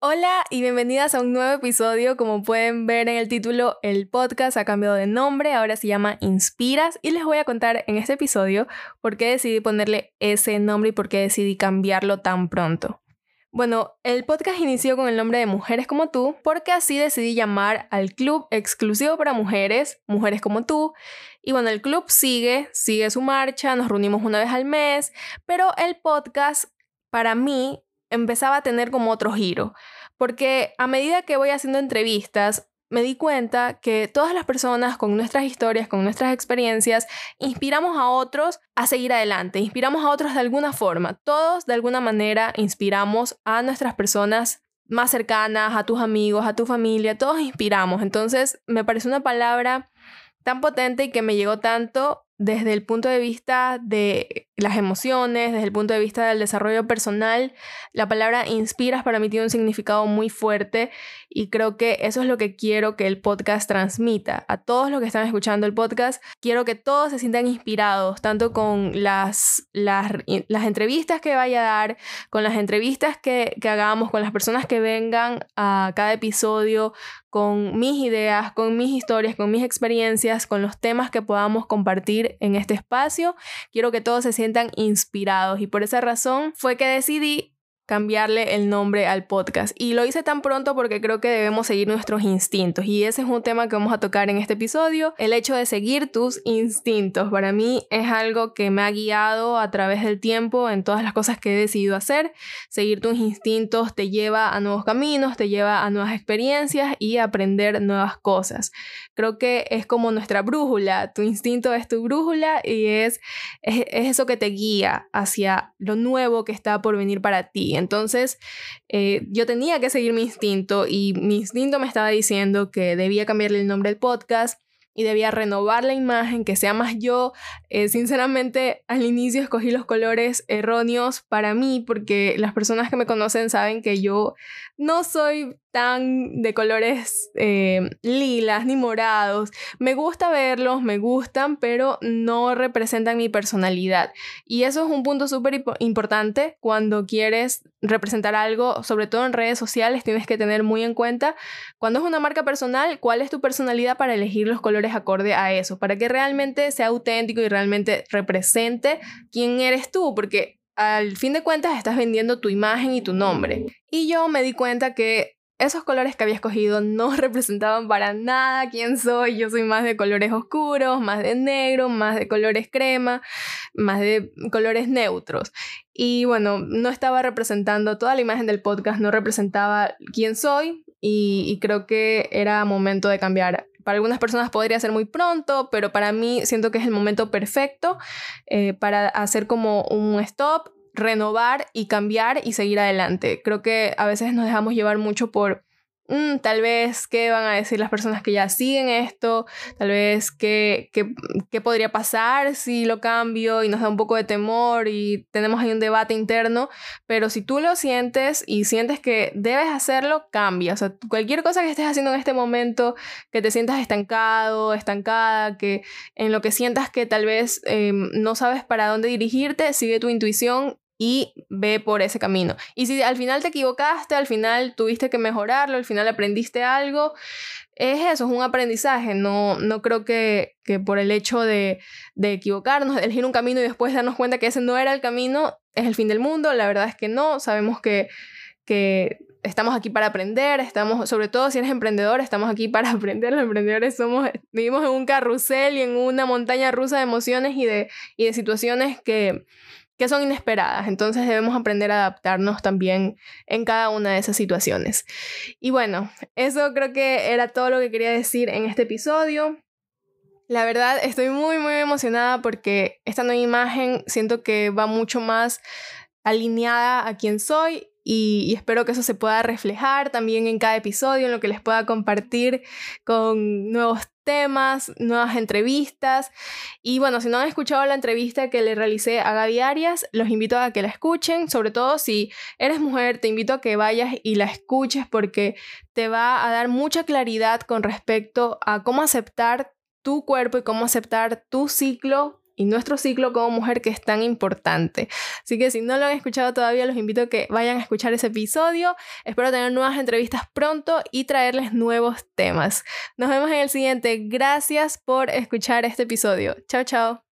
Hola y bienvenidas a un nuevo episodio. Como pueden ver en el título, el podcast ha cambiado de nombre, ahora se llama Inspiras y les voy a contar en este episodio por qué decidí ponerle ese nombre y por qué decidí cambiarlo tan pronto. Bueno, el podcast inició con el nombre de Mujeres como tú porque así decidí llamar al club exclusivo para mujeres, Mujeres como tú. Y bueno, el club sigue, sigue su marcha, nos reunimos una vez al mes, pero el podcast para mí empezaba a tener como otro giro, porque a medida que voy haciendo entrevistas, me di cuenta que todas las personas con nuestras historias, con nuestras experiencias, inspiramos a otros a seguir adelante, inspiramos a otros de alguna forma. Todos de alguna manera inspiramos a nuestras personas más cercanas, a tus amigos, a tu familia, todos inspiramos. Entonces me parece una palabra tan potente y que me llegó tanto desde el punto de vista de las emociones, desde el punto de vista del desarrollo personal, la palabra inspiras para mí tiene un significado muy fuerte y creo que eso es lo que quiero que el podcast transmita. A todos los que están escuchando el podcast, quiero que todos se sientan inspirados, tanto con las, las, las entrevistas que vaya a dar, con las entrevistas que, que hagamos, con las personas que vengan a cada episodio, con mis ideas, con mis historias, con mis experiencias, con los temas que podamos compartir en este espacio. Quiero que todos se sientan inspirados. Y por esa razón fue que decidí cambiarle el nombre al podcast. Y lo hice tan pronto porque creo que debemos seguir nuestros instintos. Y ese es un tema que vamos a tocar en este episodio. El hecho de seguir tus instintos. Para mí es algo que me ha guiado a través del tiempo en todas las cosas que he decidido hacer. Seguir tus instintos te lleva a nuevos caminos, te lleva a nuevas experiencias y aprender nuevas cosas. Creo que es como nuestra brújula. Tu instinto es tu brújula y es, es eso que te guía hacia lo nuevo que está por venir para ti. Entonces, eh, yo tenía que seguir mi instinto y mi instinto me estaba diciendo que debía cambiarle el nombre del podcast y debía renovar la imagen, que sea más yo. Eh, sinceramente, al inicio escogí los colores erróneos para mí, porque las personas que me conocen saben que yo no soy tan de colores eh, lilas ni morados. Me gusta verlos, me gustan, pero no representan mi personalidad. Y eso es un punto súper importante cuando quieres representar algo, sobre todo en redes sociales, tienes que tener muy en cuenta cuando es una marca personal, cuál es tu personalidad para elegir los colores acorde a eso, para que realmente sea auténtico y realmente represente quién eres tú, porque al fin de cuentas estás vendiendo tu imagen y tu nombre. Y yo me di cuenta que esos colores que había escogido no representaban para nada quién soy. Yo soy más de colores oscuros, más de negro, más de colores crema, más de colores neutros. Y bueno, no estaba representando toda la imagen del podcast, no representaba quién soy y, creo que era momento de cambiar. Para algunas personas podría ser muy pronto, pero para mí siento que es el momento perfecto eh, para hacer como un stop, renovar y cambiar y seguir adelante. Creo que a veces nos dejamos llevar mucho por Mm, tal vez qué van a decir las personas que ya siguen esto, tal vez qué, qué, podría pasar si lo cambio y nos da un poco de temor y tenemos ahí un debate interno, pero si tú lo sientes y sientes que debes hacerlo, cambia. O sea, cualquier cosa que estés haciendo en este momento, que te sientas estancado, estancada, que en lo que sientas que tal vez em, no sabes para dónde dirigirte, sigue tu intuición y ve por ese camino. Y si al final te equivocaste, al final tuviste que mejorarlo, al final aprendiste algo, es eso, es un aprendizaje. No, no creo que, que por el hecho de, de equivocarnos, de elegir un camino y después darnos cuenta que ese no era el camino, es el fin del mundo. La verdad es que no, sabemos que, que estamos aquí para aprender, estamos, sobre todo si eres emprendedor, estamos aquí para aprender. Los emprendedores somos, vivimos en un carrusel y en una montaña rusa de emociones y de, y de situaciones que, que son inesperadas. Entonces debemos aprender a adaptarnos también en cada una de esas situaciones. Y bueno, eso creo que era todo lo que quería decir en este episodio. La verdad, estoy muy, muy emocionada porque esta nueva imagen siento que va mucho más alineada a quien soy y, espero que eso se pueda reflejar también en cada episodio, en lo que les pueda compartir con nuevos temas, nuevas entrevistas. Y bueno, si no han escuchado la entrevista que le realicé a Gaby Arias, los invito a que la escuchen, sobre todo si eres mujer, te invito a que vayas y la escuches porque te va a dar mucha claridad con respecto a cómo aceptar tu cuerpo y cómo aceptar tu ciclo y nuestro ciclo como mujer que es tan importante. Así que si no lo han escuchado todavía, los invito a que vayan a escuchar ese episodio. Espero tener nuevas entrevistas pronto y traerles nuevos temas. Nos vemos en el siguiente. Gracias por escuchar este episodio. Chao, chao.